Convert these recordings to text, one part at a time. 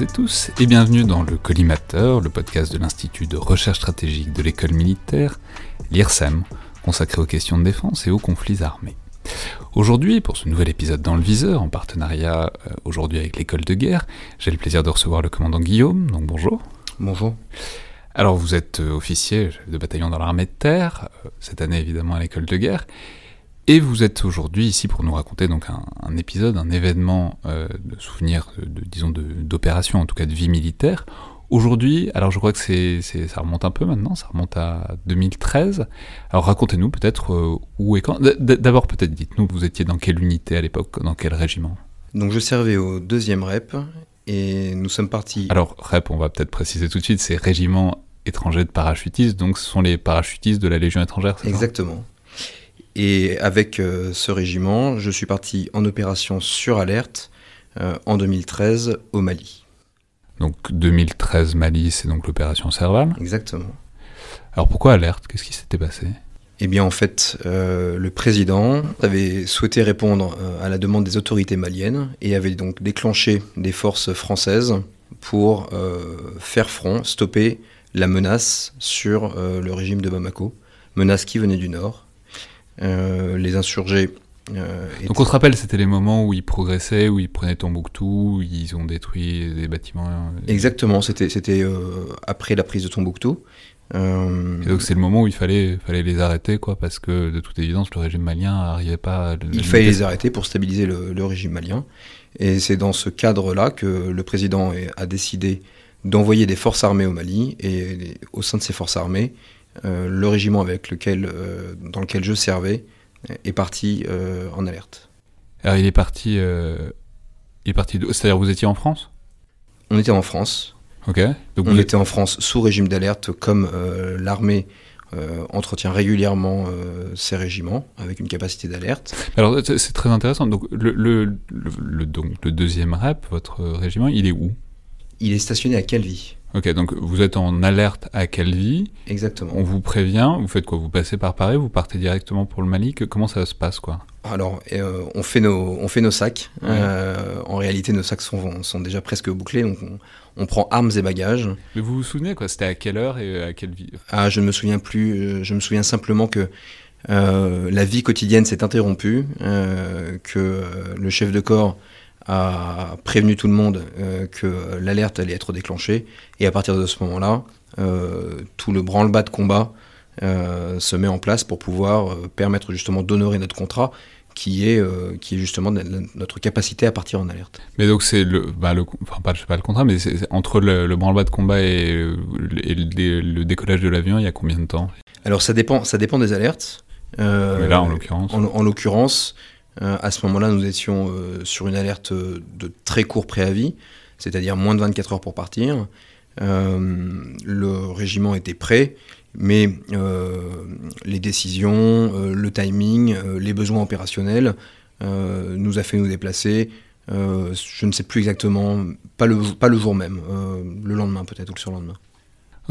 toutes et tous et bienvenue dans le Collimateur, le podcast de l'Institut de recherche stratégique de l'école militaire, l'IRSEM, consacré aux questions de défense et aux conflits armés. Aujourd'hui, pour ce nouvel épisode dans le viseur, en partenariat euh, aujourd'hui avec l'école de guerre, j'ai le plaisir de recevoir le commandant Guillaume, donc bonjour. Bonjour. Alors vous êtes euh, officier de bataillon dans l'armée de terre, euh, cette année évidemment à l'école de guerre, et vous êtes aujourd'hui ici pour nous raconter donc un, épisode, un événement de souvenir, de, disons, d'opération, en tout cas de vie militaire. Aujourd'hui, alors je crois que c'est, ça remonte un peu maintenant, ça remonte à 2013. Alors racontez-nous peut-être où et quand. D'abord peut-être dites-nous, vous étiez dans quelle unité à l'époque, dans quel régiment? Donc je servais au deuxième REP et nous sommes partis. Alors REP, on va peut-être préciser tout de suite, c'est régiment étranger de parachutistes, donc ce sont les parachutistes de la Légion étrangère, c'est Exactement. Et avec ce régiment, je suis parti en opération sur alerte en 2013 au Mali. Donc 2013 Mali, c'est donc l'opération Serval. Exactement. Alors pourquoi alerte? Qu'est-ce qui s'était passé? Eh bien, en fait, euh, le président avait souhaité répondre euh, à la demande des autorités maliennes et avait donc déclenché des forces françaises pour euh, faire front, stopper la menace sur le régime de Bamako, menace qui venait du nord. Les insurgés Donc on se rappelle, c'était les moments où ils progressaient, où ils prenaient Tombouctou, où ils ont détruit des bâtiments. Exactement, c'était après la prise de Tombouctou. Euh, et donc c'est le moment où il fallait, fallait les arrêter, quoi, parce que de toute évidence, le régime malien n'arrivait pas à... Il fallait les arrêter pour stabiliser le, régime malien. Et c'est dans ce cadre-là que le président a décidé d'envoyer des forces armées au Mali. Et au sein de ces forces armées, euh, le régiment avec lequel, euh, dans lequel je servais est parti en alerte. Alors il est parti... il est parti... C'est-à-dire vous étiez en France? On était en France. Donc on était en France sous régime d'alerte, comme euh, l'armée euh, entretient régulièrement euh, ces régiments avec une capacité d'alerte. Alors c'est très intéressant. Donc le, le, le, donc le deuxième REP, votre régiment, il est où? Il est stationné à Calvi. Ok, donc vous êtes en alerte à Calvi. Exactement. On vous prévient, vous faites quoi Vous passez par Paris, vous partez directement pour le Mali Comment ça se passe quoi? Alors, on, fait nos, on fait nos sacs. en réalité, nos sacs sont, sont déjà presque bouclés, donc on, on prend armes et bagages. Mais vous vous souvenez quoi C'était à quelle heure et à quelle vie? Ah, je ne me souviens plus. Euh, je me souviens simplement que euh, la vie quotidienne s'est interrompue, euh, que le chef de corps a prévenu tout le monde que l'alerte allait être déclenchée, et à partir de ce moment-là, tout le branle-bas de combat se met en place pour pouvoir permettre justement d'honorer notre contrat qui est, euh, qui est justement notre capacité à partir en alerte. Mais donc c'est le, bah le, enfin pas, pas le contrat, mais c'est entre le, le branle-bas de combat et, le, décollage de l'avion, il y a combien de temps? Alors ça dépend, ça dépend des alertes. Euh, mais là, en l'occurrence En, l'occurrence, euh, à ce moment-là, nous étions sur une alerte de très court préavis, c'est-à-dire moins de 24 heures pour partir. le régiment était prêt, mais euh, les décisions, euh, le timing, euh, les besoins opérationnels nous a fait nous déplacer. je ne sais plus exactement, pas le, pas le jour même, le lendemain peut-être ou le surlendemain.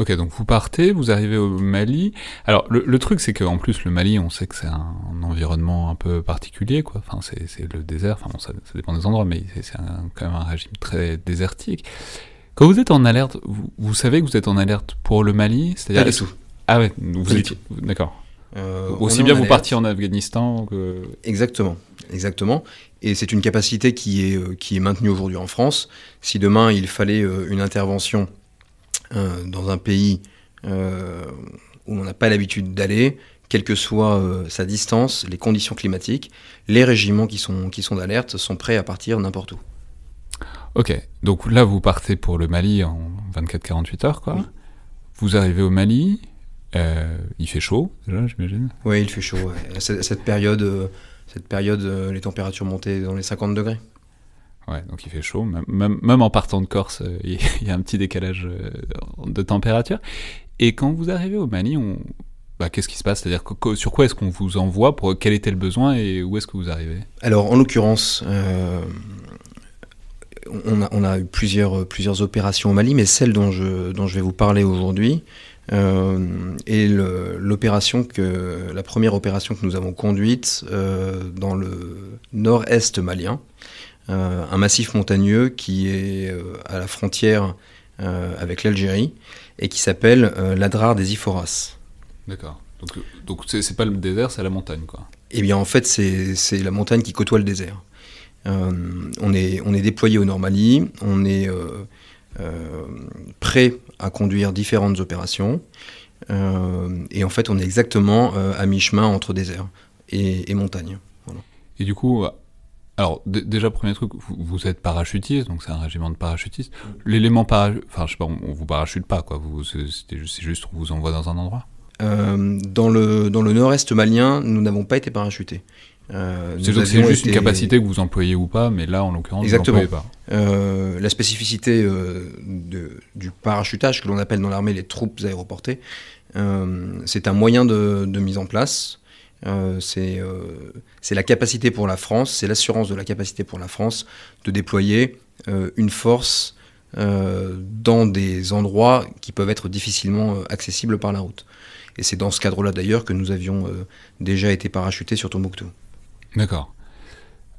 Ok, donc vous partez, vous arrivez au Mali. Alors le, truc, c'est qu'en plus le Mali, on sait que c'est un, environnement un peu particulier, quoi. Enfin, c'est le désert. Enfin, ça, dépend des endroits, mais c'est quand même un régime très désertique. Quand vous êtes en alerte, vous, savez que vous êtes en alerte pour le Mali, c'est-à-dire pas du tout. Ah ouais, vous étiez. D'accord. Aussi bien vous partiez en Afghanistan que... Exactement, exactement. Et c'est une capacité qui est, qui est maintenue aujourd'hui en France. Si demain il fallait une intervention dans un pays où on n'a pas l'habitude d'aller, quelle que soit euh, sa distance, les conditions climatiques, les régiments qui sont, qui sont d'alerte sont prêts à partir n'importe où. Ok, donc là vous partez pour le Mali en 24-48 heures, quoi. Vous arrivez au Mali, euh, il fait chaud déjà, j'imagine Oui, il fait chaud. Cette, période, euh, cette période les températures montaient dans les 50 degrés. Ouais, donc il fait chaud. Même, en partant de Corse, il y a un petit décalage de température. Et quand vous arrivez au Mali, bah, qu'est-ce qui se passe? C'est-à-dire sur quoi est-ce qu'on vous envoie pour quel était le besoin et où est-ce que vous arrivez? Alors en l'occurrence, euh, on, a, eu plusieurs, opérations au Mali, mais celle dont je, vais vous parler aujourd'hui euh, est l'opération la première opération que nous avons conduite euh, dans le nord-est malien, un massif montagneux qui est à la frontière avec l'Algérie et qui s'appelle l'Adrar des Iforas. D'accord. Donc, c'est pas le désert, c'est la montagne, quoi. Eh bien, en fait, c'est la montagne qui côtoie le désert. Euh, on, est, on est déployé au Normandie, on est euh, euh, prêt à conduire différentes opérations. et en fait, on est exactement à mi-chemin entre désert et, montagne. Et du coup, alors déjà premier truc, vous, êtes parachutiste, donc c'est un régiment de parachutistes. L'élément parachute, enfin je sais pas, on, vous parachute pas quoi. c'est juste on vous envoie dans un endroit. Euh, dans le, dans le nord-est malien, nous n'avons pas été parachutés. Euh, c'est juste une capacité que vous employez ou pas, mais là, en l'occurrence, vous n'employez pas. Euh, la spécificité de, du parachutage, que l'on appelle dans l'armée les troupes aéroportées, c'est un moyen de, de, mise en place. C'est la capacité pour la France, c'est l'assurance de la capacité pour la France de déployer une force dans des endroits qui peuvent être difficilement accessibles par la route. Et c'est dans ce cadre-là d'ailleurs que nous avions euh, déjà été parachutés sur Tombouctou. D'accord.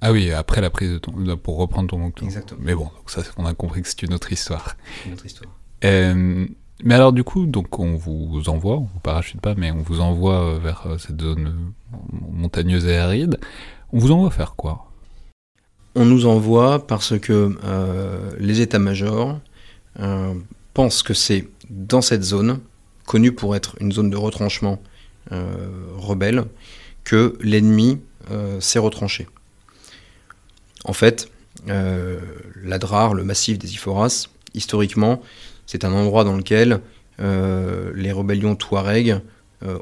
Ah oui, après la prise de ton, pour reprendre Tombouctou. Exactement. Mais bon, donc ça, on a compris que c'est une autre histoire. Une autre histoire. Euh, mais alors du coup, donc on vous envoie, on vous parachute pas, mais on vous envoie euh, vers cette zone montagneuse et aride. On vous envoie faire quoi? On nous envoie parce que les états-majors pensent que c'est dans cette zone connu pour être une zone de retranchement euh, rebelle, que l'ennemi euh, s'est retranché. En fait, euh, l'Adrar, le massif des Iphoras, historiquement, c'est un endroit dans lequel les rébellions touaregs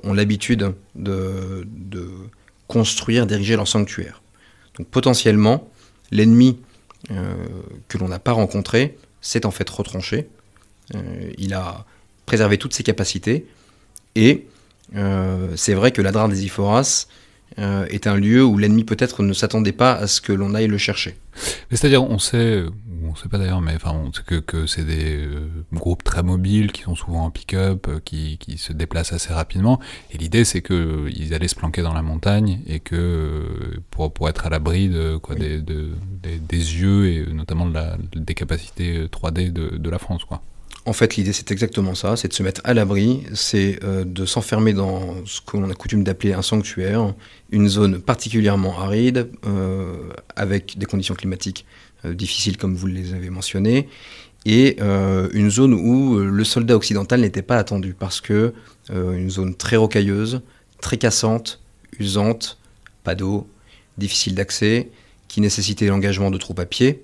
ont l'habitude de, construire, d'ériger leur sanctuaire. Donc potentiellement, l'ennemi que l'on n'a pas rencontré s'est en fait retranché. il a préserver toutes ses capacités. Et euh, c'est vrai que l'Adrar des Iphoras euh, est un lieu où l'ennemi peut-être ne s'attendait pas à ce que l'on aille le chercher. C'est-à-dire, on sait, on sait pas d'ailleurs, mais enfin, on sait que, que c'est des euh, groupes très mobiles qui sont souvent en pick-up, qui, qui, se déplacent assez rapidement. Et l'idée, c'est qu'ils allaient se planquer dans la montagne et que pour, pour être à l'abri de, quoi, des, de, des, des, yeux et notamment de la, des capacités 3D de, de la France, quoi. En fait, l'idée, c'est exactement ça, c'est de se mettre à l'abri, c'est euh, de s'enfermer dans ce qu'on a coutume d'appeler un sanctuaire, une zone particulièrement aride, euh, avec des conditions climatiques euh, difficiles comme vous les avez mentionnées, et une zone où le soldat occidental n'était pas attendu, parce que une zone très rocailleuse, très cassante, usante, pas d'eau, difficile d'accès, qui nécessitait l'engagement de troupes à pied,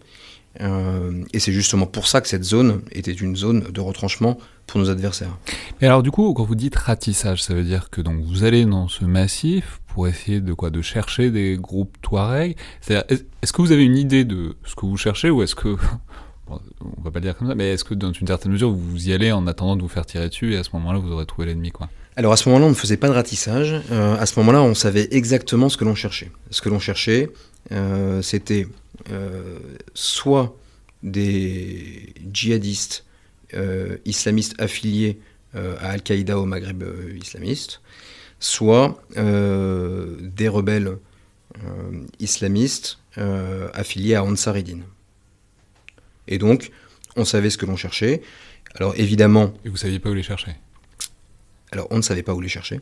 et c'est justement pour ça que cette zone était une zone de retranchement pour nos adversaires. Et alors du coup, quand vous dites ratissage, ça veut dire que donc vous allez dans ce massif pour essayer de quoi, de chercher des groupes Touareg? Est-ce que vous avez une idée de ce que vous cherchez ou est-ce que on va pas le dire comme ça, mais est-ce que dans une certaine mesure vous y allez en attendant de vous faire tirer dessus et à ce moment-là vous aurez trouvé l'ennemi quoi? Alors à ce moment-là, on ne faisait pas de ratissage. Euh, à ce moment-là, on savait exactement ce que l'on cherchait. Ce que l'on cherchait, euh, c'était euh, soit des djihadistes islamistes affiliés à Al-Qaïda au Maghreb islamiste, soit des rebelles islamistes affiliés à Ansaridine. Et donc, on savait ce que l'on cherchait. Alors évidemment... Et vous saviez pas où les chercher Alors on ne savait pas où les chercher.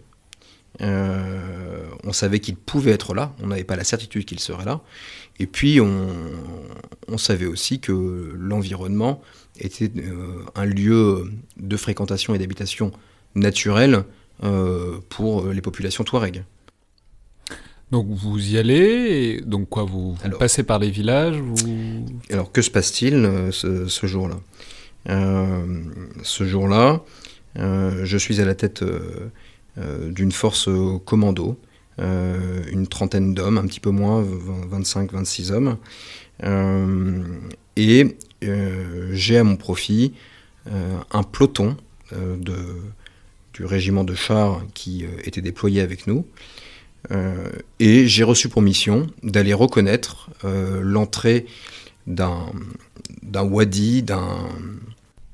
on savait qu'il pouvait être là, on n'avait pas la certitude qu'il serait là. Et puis on, savait aussi que l'environnement était un lieu de fréquentation et d'habitation naturelle pour les populations touareg. Donc vous y allez, et donc quoi, vous, passez par les villages Alors que se passe-t-il euh, ce, jour-là? Euh, Ce jour-là, euh, je suis à la tête d'une force commando, une trentaine d'hommes, un petit peu moins, 25-26 hommes, et j'ai à mon profit un peloton du régiment de chars qui était déployé avec nous. Euh, et j'ai reçu pour mission d'aller reconnaître euh, l'entrée d'un wadi, d'un...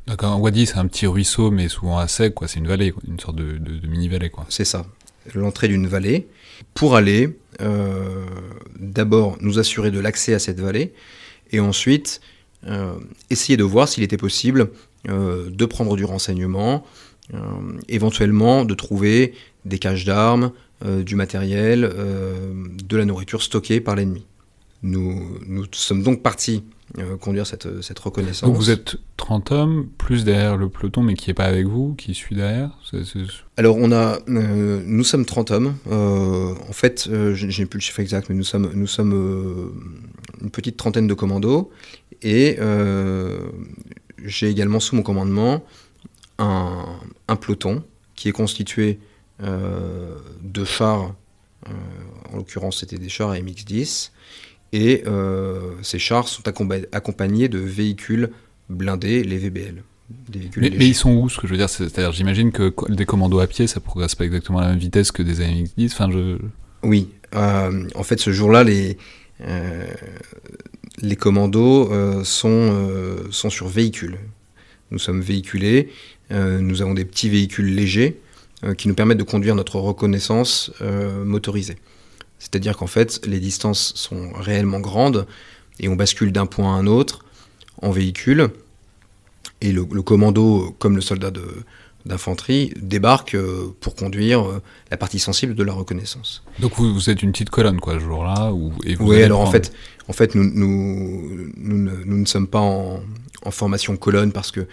D'accord, wadi c'est un petit ruisseau mais souvent à sec, quoi. c'est une vallée, une sorte de, mini-vallée. quoi. C'est ça, l'entrée d'une vallée, pour aller euh, d'abord nous assurer de l'accès à cette vallée, et ensuite essayer de voir s'il était possible de prendre du renseignement, éventuellement de trouver des caches d'armes, euh, du matériel, euh, de la nourriture stockée par l'ennemi. Nous, nous sommes donc partis euh, conduire cette, cette, reconnaissance. Donc vous êtes 30 hommes, plus derrière le peloton, mais qui n'est pas avec vous, qui suit derrière Alors on a, nous sommes 30 hommes. en fait, j'ai plus le chiffre exact, mais nous sommes, nous sommes une petite trentaine de commandos. Et j'ai également sous mon commandement un, un, peloton qui est constitué euh, de chars, euh, en l'occurrence c'était des chars MX-10, et euh, ces chars sont accompagnés de véhicules blindés, les VBL. mais, ils sont où ce que je veux dire? C'est-à-dire, j'imagine que des commandos à pied, ça progresse pas exactement à la même vitesse que des MX-10. Enfin, je... Oui, en fait, ce jour-là, les, les commandos sont, sont sur véhicules. Nous sommes véhiculés, nous avons des petits véhicules légers euh, qui nous permettent de conduire notre reconnaissance euh, motorisée. C'est-à-dire qu'en fait, les distances sont réellement grandes et on bascule d'un point à un autre en véhicule. Et le, commando, comme le soldat d'infanterie, débarque euh, pour conduire la partie sensible de la reconnaissance. Donc vous, êtes une petite colonne, quoi, ce jour-là Oui, alors en fait, en fait nous, nous, nous, ne, sommes pas en, formation colonne parce que,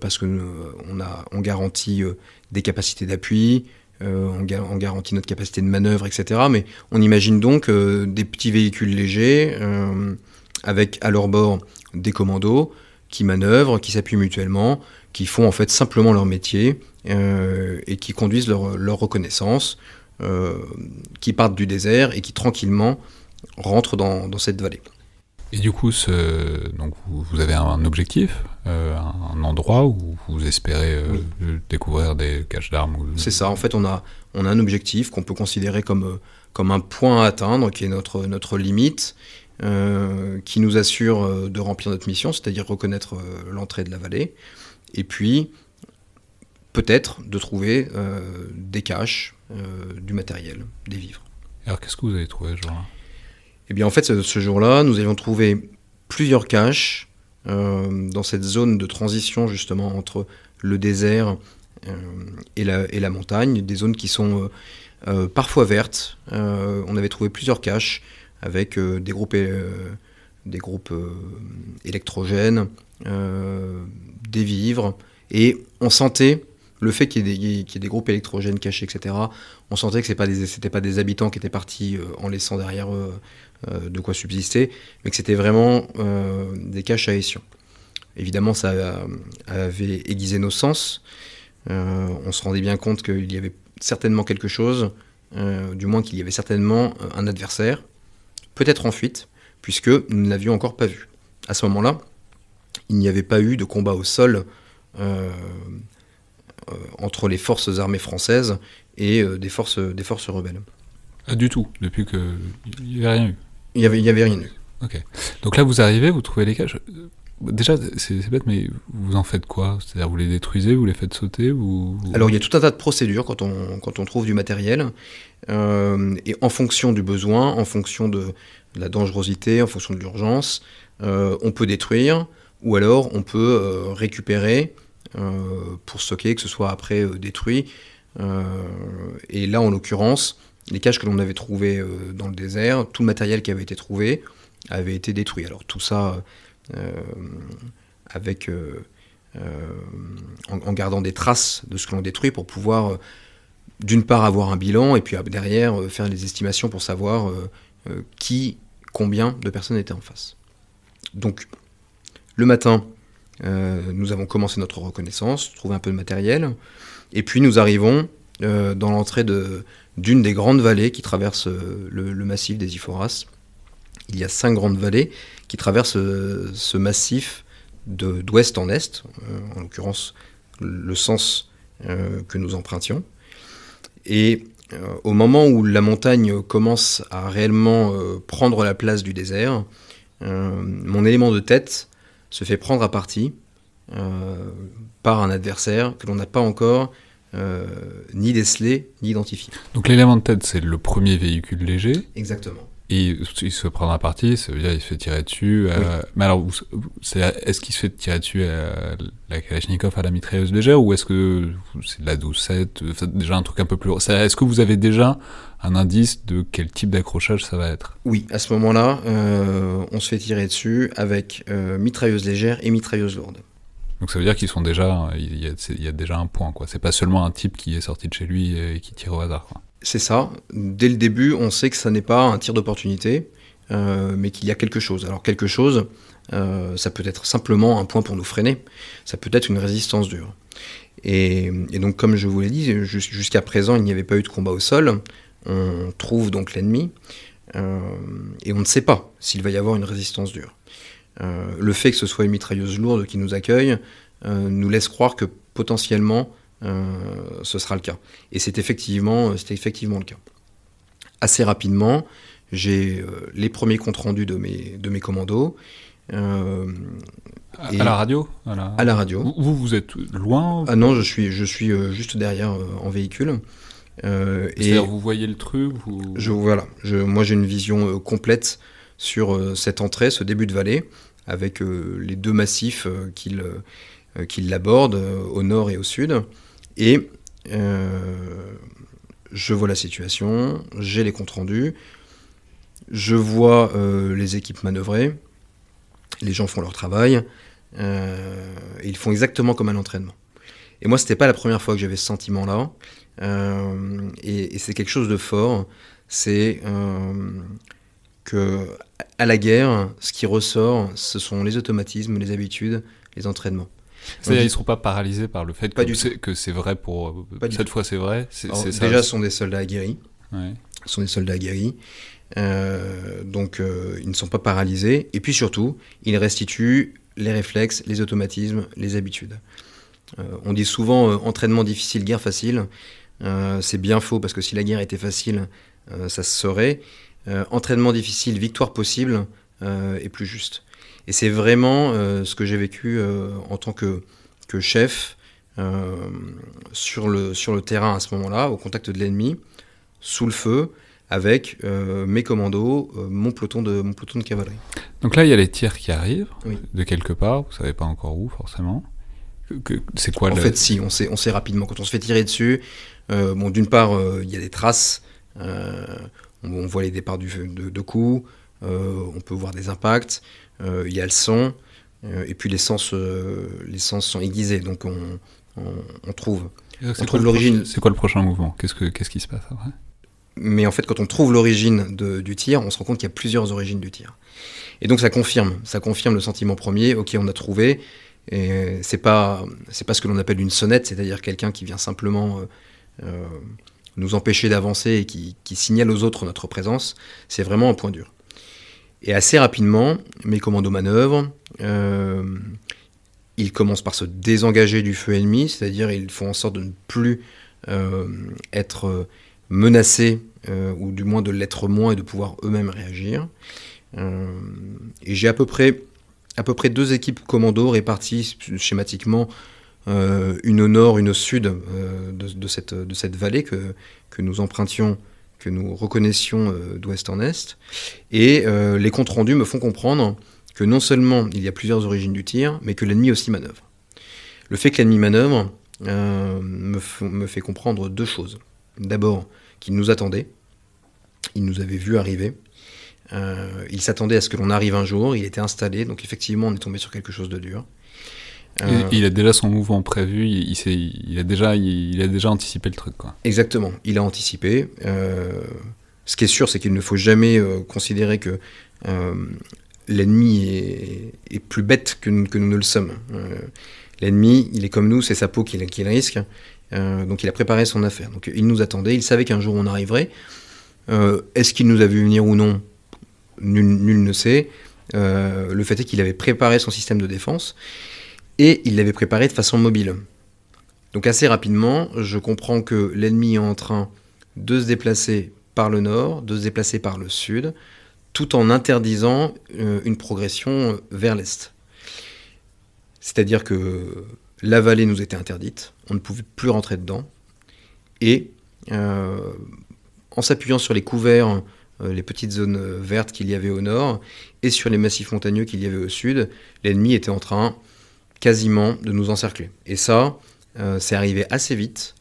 parce que on, a, on garantit des capacités d'appui, euh, on, garantit notre capacité de manœuvre, etc. Mais on imagine donc euh, des petits véhicules légers euh, avec à leur bord des commandos qui manœuvrent, qui s'appuient mutuellement, qui font en fait simplement leur métier et qui conduisent leur, reconnaissance, qui partent du désert et qui tranquillement rentrent dans cette vallée. Et du coup, ce, donc vous, avez un objectif, euh, un endroit où vous espérez euh, découvrir des caches d'armes C'est ça, en fait, on a, on a un objectif qu'on peut considérer comme, euh, comme un point à atteindre, qui est notre, notre limite, qui nous assure de remplir notre mission, c'est-à-dire reconnaître l'entrée de la vallée, et puis peut-être de trouver des caches, du matériel, des vivres. Alors qu'est-ce que vous avez trouvé, genre eh bien, en fait, ce, jour-là, nous avions trouvé plusieurs caches euh, dans cette zone de transition, justement, entre le désert euh, et, la, montagne, des zones qui sont euh, parfois vertes. on avait trouvé plusieurs caches avec des groupes, électrogènes, des vivres, et on sentait le fait qu'il y, ait des groupes électrogènes cachés, etc., on sentait que ce n'étaient pas, des habitants qui étaient partis en laissant derrière eux de quoi subsister, mais que c'était vraiment euh, des caches à ession. Évidemment, ça avait aiguisé nos sens. Euh, on se rendait bien compte qu'il y avait certainement quelque chose, du moins qu'il y avait certainement un adversaire, peut-être en fuite, puisque nous ne l'avions encore pas vu. À ce moment-là, il n'y avait pas eu de combat au sol entre les forces armées françaises et des, forces, des forces rebelles. Ah, du tout, depuis qu'il n'y avait rien eu. Il n'y avait, y avait rien eu. Ok. Donc là, vous arrivez, vous trouvez les caches. Déjà, c'est bête, mais vous en faites quoi? C'est-à-dire, vous les détruisez, vous les faites sauter ou... Alors, il y a tout un tas de procédures quand on, quand on trouve du matériel. Euh, et en fonction du besoin, en fonction de, la dangerosité, en fonction de l'urgence, euh, on peut détruire ou alors on peut euh, récupérer pour stocker, que ce soit après détruit. et là, en l'occurrence, les caches que l'on avait trouvées dans le désert, tout le matériel qui avait été trouvé avait été détruit. Alors tout ça avec en, gardant des traces de ce que l'on détruit pour pouvoir d'une part avoir un bilan et puis derrière faire des estimations pour savoir qui, combien de personnes étaient en face. Donc le matin, euh, nous avons commencé notre reconnaissance, trouvé un peu de matériel, et puis nous arrivons euh, dans l'entrée d'une des grandes vallées qui traversent euh, le, massif des Iphoras. Il y a cinq grandes vallées qui traversent ce massif d'ouest en est, en l'occurrence le sens que nous empruntions. Et au moment où la montagne commence à réellement prendre la place du désert, mon élément de tête se fait prendre à partie euh, par un adversaire que l'on n'a pas encore euh, ni décelé ni identifié. Donc l'élément de tête, c'est le premier véhicule léger. Exactement. Et il se prend à partie, ça veut dire il se fait tirer dessus. Euh, mais alors, est-ce qu'il se fait tirer dessus à la Kalachnikov à la mitrailleuse légère ou est-ce que c'est de la 12-7 Déjà un truc un peu plus lourd. Est-ce que vous avez déjà un indice de quel type d'accrochage ça va être? Oui, à ce moment-là, euh, on se fait tirer dessus avec euh, mitrailleuse légère et mitrailleuse lourde. Donc ça veut dire qu'ils sont déjà, il y, a, déjà un point quoi. C'est pas seulement un type qui est sorti de chez lui et qui tire au hasard. C'est ça. Dès le début, on sait que ça n'est pas un tir d'opportunité, euh, mais qu'il y a quelque chose. Alors quelque chose, euh, ça peut être simplement un point pour nous freiner. Ça peut être une résistance dure. Et, donc, comme je vous l'ai dit, jusqu'à présent, il n'y avait pas eu de combat au sol. On trouve donc l'ennemi euh, et on ne sait pas s'il va y avoir une résistance dure. Le fait que ce soit une mitrailleuse lourde qui nous accueille nous laisse croire que potentiellement euh, ce sera le cas. Et c'est effectivement, effectivement le cas. Assez rapidement, j'ai euh, les premiers comptes rendus de mes, de mes commandos. Euh, à, la radio à la, radio. Vous, vous êtes loin Ah non, je suis, je suis juste derrière en véhicule. C'est-à-dire vous voyez le truc je, Voilà, je, moi j'ai une vision complète sur cette entrée, ce début de vallée, avec les deux massifs qui l'abordent au nord et au sud. Et euh, je vois la situation, j'ai les comptes rendus, je vois euh, les équipes manœuvrer, les gens font leur travail, euh, ils font exactement comme à l'entraînement. Et moi, c'était pas la première fois que j'avais ce sentiment-là, et, c'est quelque chose de fort. C'est que à la guerre, ce qui ressort, ce sont les automatismes, les habitudes, les entraînements. C'est-à-dire ils ne seront pas paralysés par le fait que, c'est vrai pour... cette fois c'est vrai Déjà, ce sont des soldats aguerris. Ce sont des soldats aguerris. Euh, donc euh, ils ne sont pas paralysés. Et puis surtout, ils restituent les réflexes, les automatismes, les habitudes. Euh, on dit souvent entraînement difficile, guerre facile. c'est bien faux parce que si la guerre était facile, ça se saurait. Entraînement difficile, victoire possible est plus juste. Et c'est vraiment euh, ce que j'ai vécu euh, en tant que, que chef euh, sur, le, sur le terrain à ce moment-là, au contact de l'ennemi, sous le feu, avec mes commandos, mon, peloton de, mon peloton de cavalerie. Donc là, il y a les tirs qui arrivent de quelque part, vous savez pas encore où forcément. C'est quoi En fait, si, on sait, on sait rapidement. Quand on se fait tirer dessus, bon, d'une part, il y a des traces, on, voit les départs du, de, de coups, on peut voir des impacts. Euh, il y a le son, euh, et puis les sens, euh, les sens sont aiguisés, donc on, on, trouve. trouve l'origine. C'est quoi le prochain mouvement? Qu'est-ce que qu'est-ce qui se passe après? Mais en fait, quand on trouve l'origine du tir, on se rend compte qu'il y a plusieurs origines du tir. Et donc ça confirme, ça confirme le sentiment premier. Ok, on a trouvé. Et c'est pas c'est pas ce que l'on appelle une sonnette, c'est-à-dire quelqu'un qui vient simplement nous empêcher d'avancer et qui, qui, signale aux autres notre présence. C'est vraiment un point dur. Et assez rapidement, mes commandos manœuvrent. Euh, ils commencent par se désengager du feu ennemi, c'est-à-dire ils font en sorte de ne plus euh, être menacés, euh, ou du moins de l'être moins et de pouvoir eux-mêmes réagir. et j'ai à peu près à peu près deux équipes commandos réparties schématiquement, une au nord, une au sud de, cette, de cette vallée que, que nous empruntions que nous reconnaissions euh, d'ouest en est. Et euh, les comptes rendus me font comprendre que non seulement il y a plusieurs origines du tir, mais que l'ennemi aussi manœuvre. Le fait que l'ennemi manœuvre me, me, fait comprendre deux choses. D'abord, qu'il nous attendait, il nous avait vu arriver, il s'attendait à ce que l'on arrive un jour, il était installé, donc effectivement on est tombé sur quelque chose de dur. Il, a déjà son mouvement prévu, il, il, a déjà, il, a déjà anticipé le truc. Quoi. Exactement, il a anticipé. ce qui est sûr, c'est qu'il ne faut jamais considérer que l'ennemi est, plus bête que, nous ne le sommes. Euh, l'ennemi, il est comme nous, c'est sa peau qui, qui risque. Euh, donc il a préparé son affaire. Donc il nous attendait, il savait qu'un jour on arriverait. Euh, est-ce qu'il nous a vu venir ou non? Nul, ne sait. le fait est qu'il avait préparé son système de défense et il l'avait préparé de façon mobile. Donc assez rapidement, je comprends que l'ennemi est en train de se déplacer par le nord, de se déplacer par le sud, tout en interdisant euh, une progression euh, vers l'est. C'est-à-dire que la vallée nous était interdite, on ne pouvait plus rentrer dedans, et euh, en s'appuyant sur les couverts, les petites zones vertes qu'il y avait au nord, et sur les massifs montagneux qu'il y avait au sud, l'ennemi était en train quasiment de nous encercler. Et ça, c'est arrivé assez vite,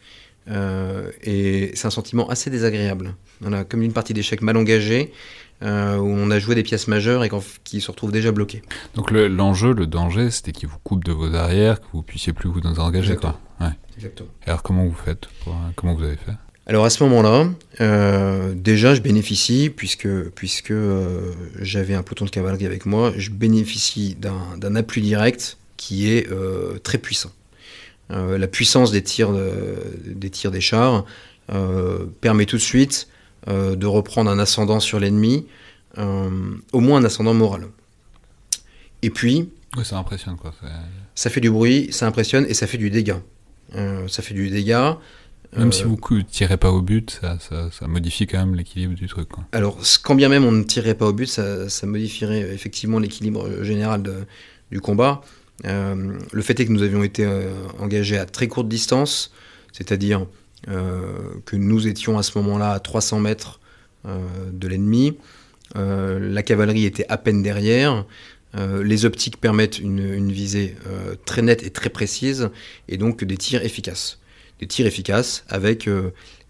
et c'est un sentiment assez désagréable. Voilà, comme une partie d'échecs mal engagée, euh, où on a joué des pièces majeures et qui se retrouvent déjà bloquées. Donc l'enjeu, le, danger, c'était qu'il vous coupe de vos arrières, que vous puissiez plus vous engager. Exactement. Quoi. Exactement. Et alors comment vous faites Comment vous avez fait? Alors à ce moment-là, euh, déjà je bénéficie, puisque, puisque euh, j'avais un peloton de cavalerie avec moi, je bénéficie d'un appui direct qui est très puissant. la puissance des tirs, des tirs des chars permet tout de suite euh, de reprendre un ascendant sur l'ennemi, euh, au moins un ascendant moral. Et puis... Oui, ça impressionne quoi. Ça fait du bruit, ça impressionne et ça fait du dégât. Euh, ça fait du dégât. Même si vous ne tirez pas au but, ça, ça, modifie quand même l'équilibre du truc. Quoi. Alors, quand bien même on ne tirait pas au but, ça, modifierait effectivement l'équilibre général du combat. Le fait est que nous avions été engagés à très courte distance, c'est-à-dire euh, que nous étions à ce moment-là à 300 mètres euh, de l'ennemi. Euh, la cavalerie était à peine derrière. les optiques permettent une, visée très nette et très précise, et donc des tirs efficaces. Des tirs efficaces avec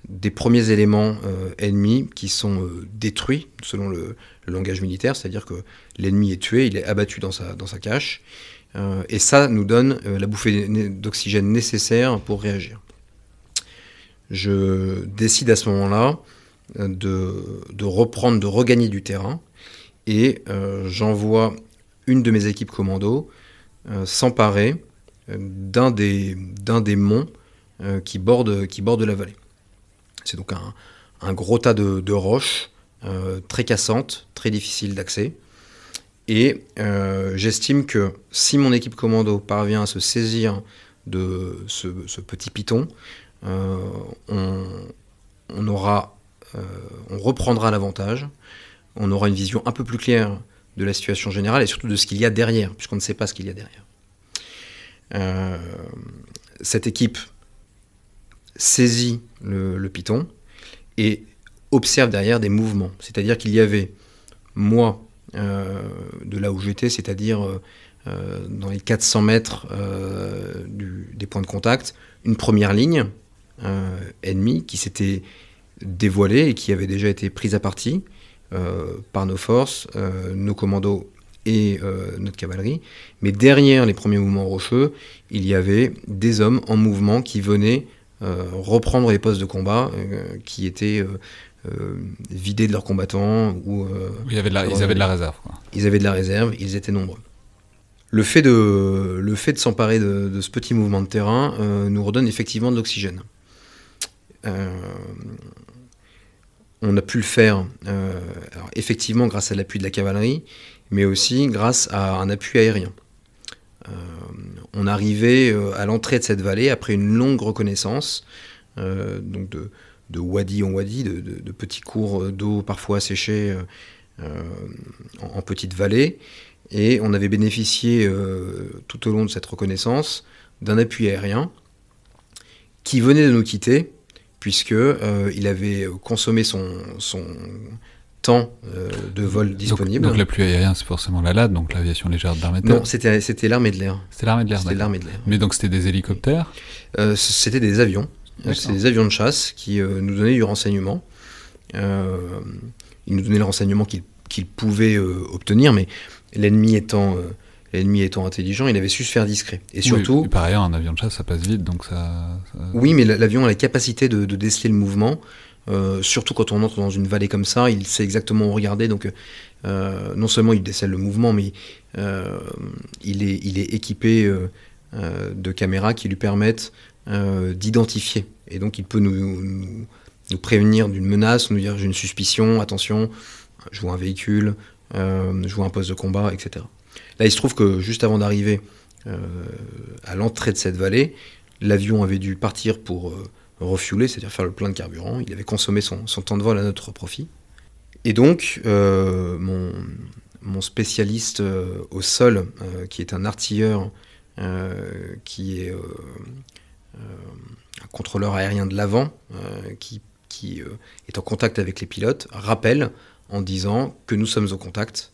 des premiers éléments ennemis qui sont détruits selon le, langage militaire, c'est-à-dire que l'ennemi est tué, il est abattu dans sa, dans sa cache, et ça nous donne la bouffée d'oxygène nécessaire pour réagir je décide à ce moment-là euh, de, reprendre, de regagner du terrain, et euh, j'envoie une de mes équipes commando euh, s'emparer d'un des, monts qui borde la vallée. C'est donc un, gros tas de, roches très cassantes, très difficiles d'accès. Et j'estime que si mon équipe commando parvient à se saisir de ce, petit piton, euh, euh, on reprendra l'avantage, on aura une vision un peu plus claire de la situation générale et surtout de ce qu'il y a derrière, puisqu'on ne sait pas ce qu'il y a derrière. Euh, cette équipe saisit le, le, Python et observe derrière des mouvements. C'est-à-dire qu'il y avait, moi, de là où j'étais, c'est-à-dire dans les 400 mètres des points de contact, une première ligne euh, ennemi qui s'était dévoilé et qui avait déjà été pris à partie euh, par nos forces, euh, nos commandos et notre cavalerie. Mais derrière les premiers mouvements rocheux, il y avait des hommes en mouvement qui venaient reprendre les postes de combat qui étaient vidés de leurs combattants. Ou, ils, avaient de la, ils avaient de la réserve. Ils avaient de la réserve, ils étaient nombreux. Le fait de, le fait de s'emparer de, de, ce petit mouvement de terrain nous redonne effectivement de l'oxygène. Euh, on a pu le faire euh, effectivement grâce à l'appui de la cavalerie, mais aussi grâce à un appui aérien. Euh, on arrivait à l'entrée de cette vallée après une longue reconnaissance, donc de, de, wadi en wadi, de, petits cours d'eau parfois asséchés en, en, petites vallées, et on avait bénéficié tout au long de cette reconnaissance d'un appui aérien qui venait de nous quitter puisque euh, il avait consommé son, temps de vol disponible. Donc, l'appui aérien, c'est forcément la LAD, donc l'aviation légère d'armée de Non, c'était l'armée de l'air. C'était l'armée de l'air. C'était l'armée de l'air. Mais donc c'était des hélicoptères? C'était des avions. C'était des avions de chasse qui nous donnaient du renseignement. ils nous donnaient le renseignement qu'ils pouvaient obtenir, mais l'ennemi étant l'ennemi étant intelligent, il avait su se faire discret. Et surtout. par ailleurs, un avion de chasse, ça passe vite, donc ça. Oui, mais l'avion a la capacité de, déceler le mouvement. Euh, surtout quand on entre dans une vallée comme ça, il sait exactement où regarder. Donc, euh, non seulement il décèle le mouvement, mais euh, il, est, il est équipé de caméras qui lui permettent d'identifier. Et donc, il peut nous, nous, prévenir d'une menace, nous dire j'ai une suspicion, attention, je vois un véhicule, je vois un poste de combat, etc. Là, il se trouve que juste avant d'arriver euh, à l'entrée de cette vallée, l'avion avait dû partir pour euh, refueler, c'est-à-dire faire le plein de carburant. Il avait consommé son, temps de vol à notre profit. Et donc, euh, mon, spécialiste au sol, qui est un artilleur, qui est un contrôleur aérien de l'avant, qui, qui est en contact avec les pilotes, rappelle en disant que nous sommes au contact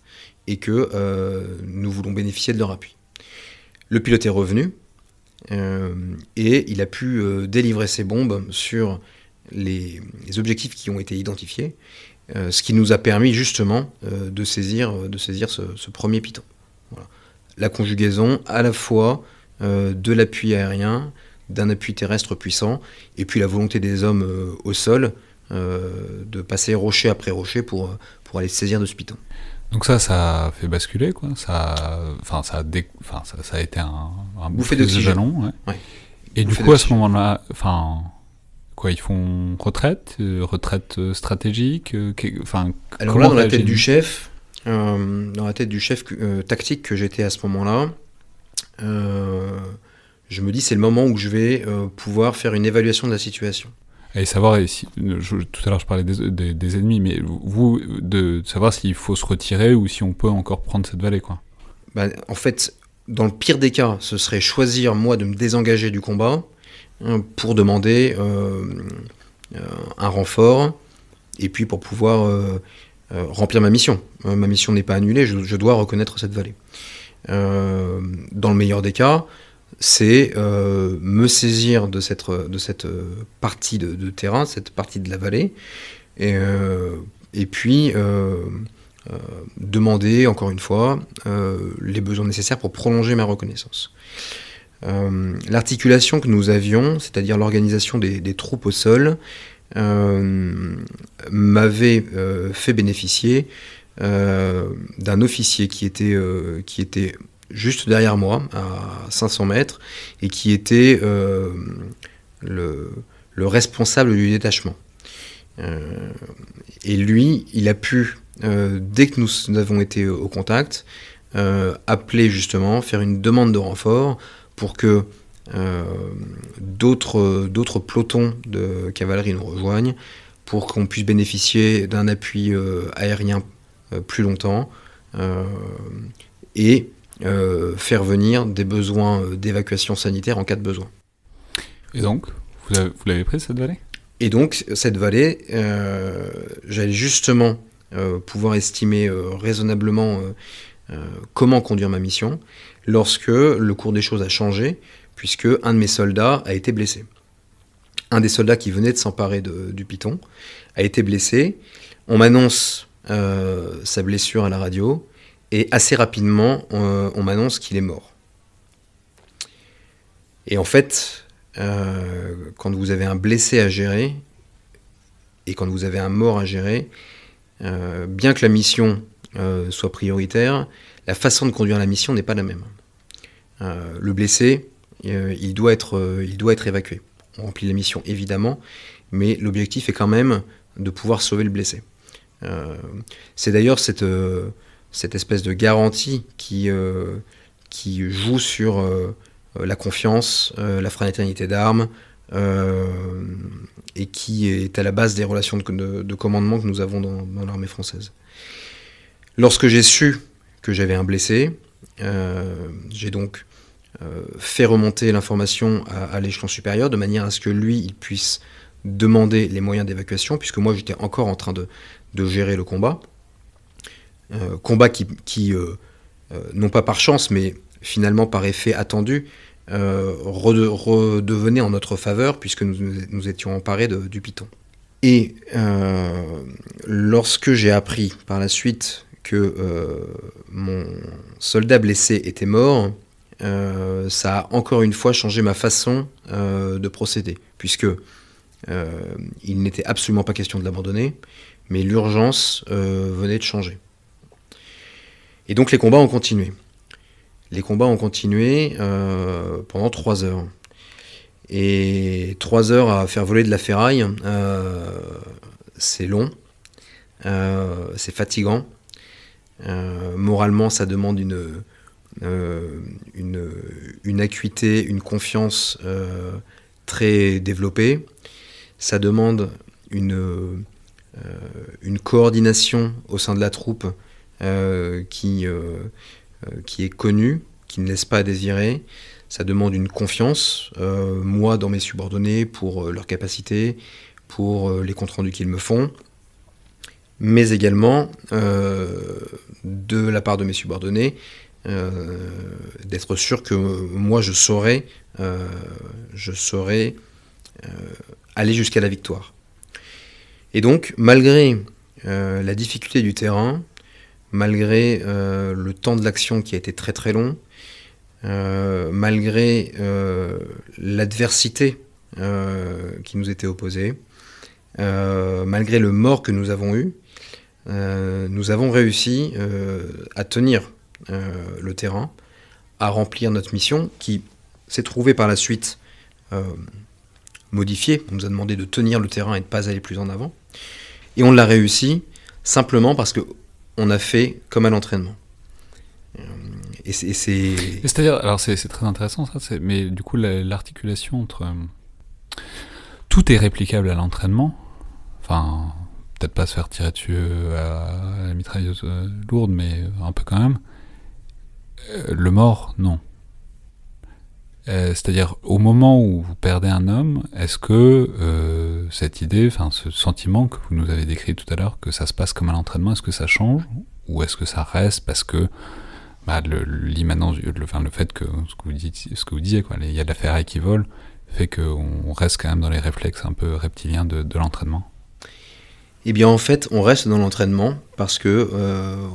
et que euh, nous voulons bénéficier de leur appui. Le pilote est revenu euh, et il a pu euh, délivrer ses bombes sur les, objectifs qui ont été identifiés, ce qui nous a permis justement de saisir, de saisir ce, premier piton. La conjugaison à la fois de l'appui aérien, d'un appui terrestre puissant, et puis la volonté des hommes au sol de passer rocher après rocher pour, pour aller saisir de ce piton. Donc ça, ça a fait basculer, quoi. Ça, enfin, ça, a enfin, ça, a été un, un bouffée de jalon. Ouais. Et du coup, à ce moment-là, enfin, quoi, ils font retraite, euh, retraite euh, stratégique. Euh, enfin, alors là, dans la tête du chef, dans la tête du chef tactique que j'étais à ce moment-là, je me dis c'est le moment où je vais pouvoir faire une évaluation de la situation. Et savoir, si, tout à l'heure je parlais des, des, ennemis, mais vous, de, savoir s'il faut se retirer ou si on peut encore prendre cette vallée, quoi. Bah, en fait, dans le pire des cas, ce serait choisir moi de me désengager du combat hein, pour demander euh, euh, un renfort et puis pour pouvoir euh, remplir ma mission. ma mission n'est pas annulée, je, je, dois reconnaître cette vallée. dans le meilleur des cas, c'est euh, me saisir de cette, euh, partie de, terrain, cette partie de la vallée, et, euh, puis demander, encore une fois, les besoins nécessaires pour prolonger ma reconnaissance. L'articulation que nous avions, c'est-à-dire l'organisation des, troupes au sol, m'avait fait bénéficier d'un officier qui était juste derrière moi, à 500 mètres, et qui était euh, le, responsable du détachement. Euh, et lui, il a pu, euh, dès que nous avons été au contact, appeler justement, faire une demande de renfort pour que d'autres pelotons de cavalerie nous rejoignent, pour qu'on puisse bénéficier d'un appui aérien plus longtemps. et faire venir des besoins euh, d'évacuation sanitaire en cas de besoin. Et donc, vous l'avez prise cette vallée? Et donc, cette vallée, euh, j'allais justement pouvoir estimer raisonnablement comment conduire ma mission lorsque le cours des choses a changé, puisque un de mes soldats a été blessé. Un des soldats qui venait de s'emparer du piton a été blessé. On m'annonce sa blessure à la radio. Et assez rapidement, on, m'annonce qu'il est mort. Et en fait, euh, quand vous avez un blessé à gérer, et quand vous avez un mort à gérer, euh, bien que la mission euh, soit prioritaire, la façon de conduire la mission n'est pas la même. le blessé, il, doit être, il doit être évacué. On remplit la mission évidemment, mais l'objectif est quand même de pouvoir sauver le blessé. C'est d'ailleurs cette cette espèce de garantie qui, euh, joue sur euh, la confiance, euh, la fraternité d'armes, et qui est à la base des relations de, commandement que nous avons dans, l'armée française. Lorsque j'ai su que j'avais un blessé, j'ai donc fait remonter l'information à, l'échelon supérieur de manière à ce que lui, il puisse demander les moyens d'évacuation, puisque moi j'étais encore en train de gérer le combat. Combat qui, qui non pas par chance, mais finalement par effet attendu, redevenait en notre faveur puisque nous nous étions emparés du Python. Et lorsque j'ai appris par la suite que mon soldat blessé était mort, euh, ça a encore une fois changé ma façon euh, de procéder, puisque euh, il n'était absolument pas question de l'abandonner, mais l'urgence venait de changer. Et donc les combats ont continué. Les combats ont continué pendant trois heures. Et trois heures à faire voler de la ferraille, c'est long, c'est fatigant. moralement, ça demande une, euh, une, une, acuité, une confiance euh, très développée. Ça demande une, euh, une coordination au sein de la troupe qui, qui est connue, qui ne laisse pas à désirer. Ça demande une confiance, moi dans mes subordonnés, pour leur capacité, pour les comptes rendus qu'ils me font, mais également de la part de mes subordonnés, euh, d'être sûr que moi je saurais, euh, je saurais euh, aller jusqu'à la victoire. Et donc, malgré la difficulté du terrain, malgré le temps de l'action qui a été très très long, malgré l'adversité qui nous était opposée, malgré le mort que nous avons eu, nous avons réussi à tenir euh, le terrain, à remplir notre mission qui s'est trouvée par la suite euh, modifiée. On nous a demandé de tenir le terrain et de ne pas aller plus en avant. Et on l'a réussi simplement parce que on a fait comme à l'entraînement. Euh. C'est-à-dire, alors c'est très intéressant ça, mais du coup l'articulation entre. Tout est réplicable à l'entraînement. Enfin, peut-être pas se faire tirer dessus à la mitrailleuse lourde, mais un peu quand même. Euh, le mort, non. Euh, c'est-à-dire, au moment où vous perdez un homme, est-ce que euh, cette idée, enfin ce sentiment que vous nous avez décrit tout à l'heure, que ça se passe comme à l'entraînement, est-ce que ça change Ou est-ce que ça reste parce que bah, l'immanence, le, le, le fait que ce que vous, dites, ce que vous disiez, il y a de la ferraille qui vole, fait qu'on reste quand même dans les réflexes un peu reptiliens de, l'entraînement? Eh bien, en fait, on reste dans l'entraînement parce que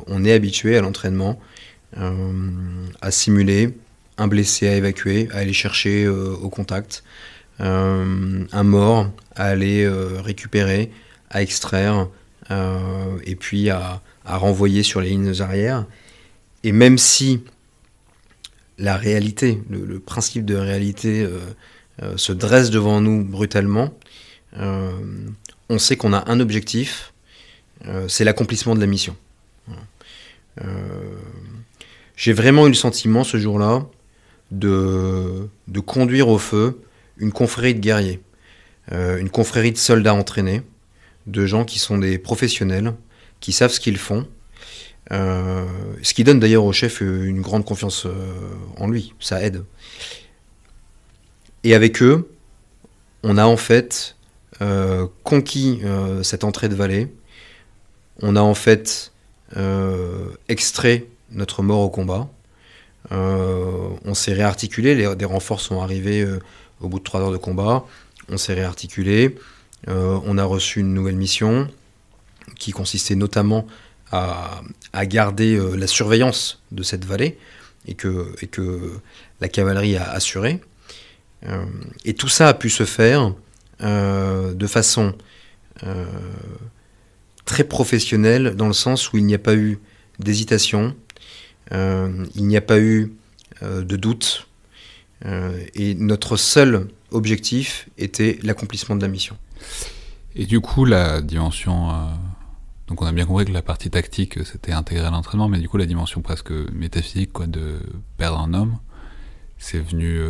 on est habitué à l'entraînement euh, à simuler un blessé à évacuer, à aller chercher euh, au contact, euh, un mort à aller récupérer, à extraire, et puis à, renvoyer sur les lignes arrières. Et même si la réalité, le, principe de réalité se dresse devant nous brutalement, on sait qu'on a un objectif, c'est l'accomplissement de la mission j'ai vraiment eu le sentiment ce jour-là de, de, conduire au feu une confrérie de guerriers, euh, une confrérie de soldats entraînés, de gens qui sont des professionnels, qui savent ce qu'ils font, euh, ce qui donne d'ailleurs au chef une grande confiance euh, en lui, ça aide. Et avec eux, on a en fait conquis cette entrée de vallée, on a en fait extrait notre mort au combat. Euh, on s'est réarticulé, des renforts sont arrivés euh, au bout de trois heures de combat. On s'est réarticulé. Euh, on a reçu une nouvelle mission qui consistait notamment à, garder la surveillance de cette vallée et que, la cavalerie a assuré. et tout ça a pu se faire de façon très professionnelle dans le sens où il n'y a pas eu d'hésitation, euh, il n'y a pas eu euh, de doute. Euh, et notre seul objectif était l'accomplissement de la mission. Et du coup, la dimension. donc, on a bien compris que la partie tactique, c'était intégré à l'entraînement, mais du coup, la dimension presque métaphysique, de perdre un homme, c'est venu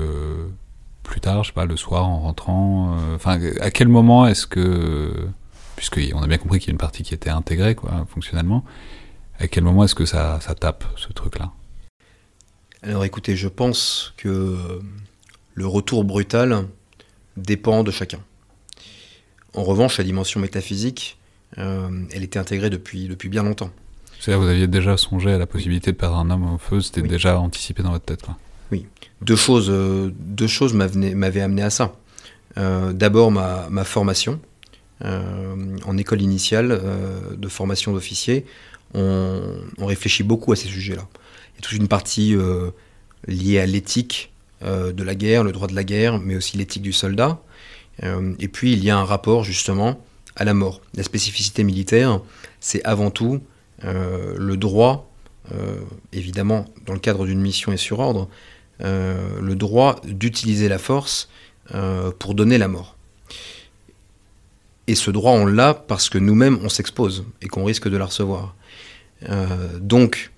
plus tard, je sais pas, le soir en rentrant. Enfin, à quel moment est-ce que. Puisqu'on a bien compris qu'il y a une partie qui était intégrée, quoi, fonctionnellement. À quel moment est-ce que ça tape, ce truc-là? Alors écoutez, je pense que le retour brutal dépend de chacun. En revanche, la dimension métaphysique, elle était intégrée depuis, depuis bien longtemps. C'est-à-dire vous aviez déjà songé à la possibilité de perdre un homme au feu, c'était déjà anticipé dans votre tête quoi. Oui, deux choses, deux choses m'avaient amené à ça. D'abord ma, ma, formation. en école initiale de formation d'officier, on, on, réfléchit beaucoup à ces sujets-là. Il y a toute une partie liée à l'éthique euh, de la guerre, le droit de la guerre, mais aussi l'éthique du soldat. Euh, et puis il y a un rapport justement à la mort. La spécificité militaire, c'est avant tout euh, le droit, évidemment dans le cadre d'une mission et sur ordre, le droit d'utiliser la force pour donner la mort. Et ce droit, on l'a parce que nous-mêmes, on s'expose et qu'on risque de la recevoir. donc, euh,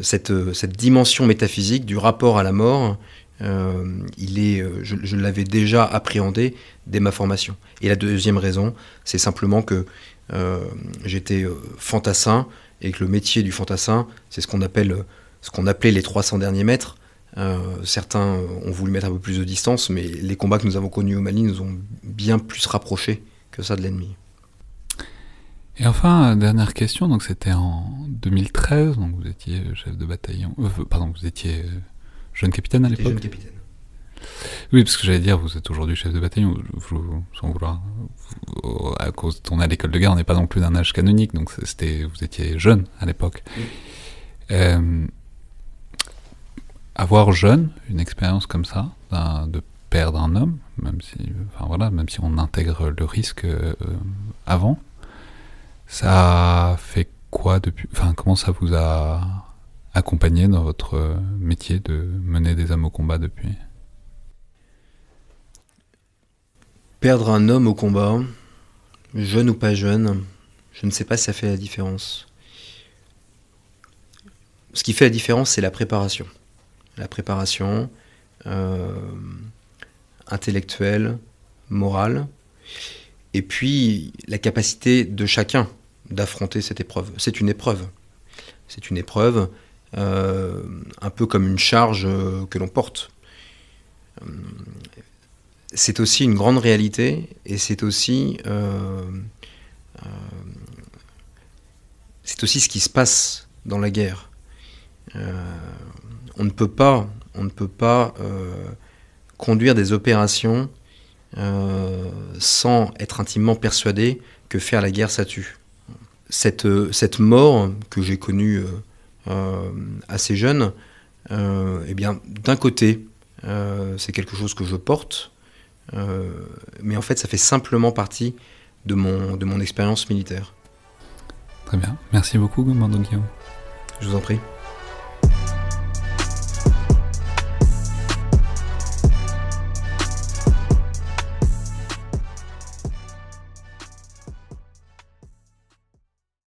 cette, cette, dimension métaphysique du rapport à la mort, euh, il est, euh, je, l'avais déjà appréhendé dès ma formation. Et la deuxième raison, c'est simplement que j'étais fantassin et que le métier du fantassin, c'est ce qu'on appelle, ce qu'on appelait les 300 derniers mètres. certains ont voulu mettre un peu plus de distance, mais les combats que nous avons connus au Mali nous ont bien plus rapprochés que ça de l'ennemi. Et enfin, dernière question, donc c'était en 2013, donc vous étiez chef de bataillon, euh, pardon, vous étiez euh, jeune capitaine à l'époque jeune capitaine. Oui, parce que j'allais dire, vous êtes aujourd'hui chef de bataillon, sans vouloir, à cause de tourner à l'école de guerre, on n'est pas non plus d'un âge canonique, donc c'était, vous étiez jeune à l'époque. Euh, avoir jeune une expérience comme ça, de perdre un homme, même si, enfin voilà, même si on intègre le risque avant, ça fait quoi depuis Enfin, comment ça vous a accompagné dans votre métier de mener des hommes au combat depuis? Perdre un homme au combat, jeune ou pas jeune, je ne sais pas si ça fait la différence. Ce qui fait la différence, c'est la préparation. La préparation euh, intellectuelle, morale, et puis la capacité de chacun d'affronter cette épreuve. C'est une épreuve. C'est une épreuve euh, un peu comme une charge euh, que l'on porte. Euh, c'est aussi une grande réalité et c'est aussi aussi ce qui se passe dans la guerre. on ne peut pas on ne peut pas conduire des opérations sans être intimement persuadé que faire la guerre ça tue cette, euh, cette mort que j'ai connue euh, euh, assez jeune, eh bien, d'un côté, c'est quelque chose que je porte, mais en fait, ça fait simplement partie de mon, de mon expérience militaire. Très bien. Merci beaucoup, Guillaume. Je vous en prie.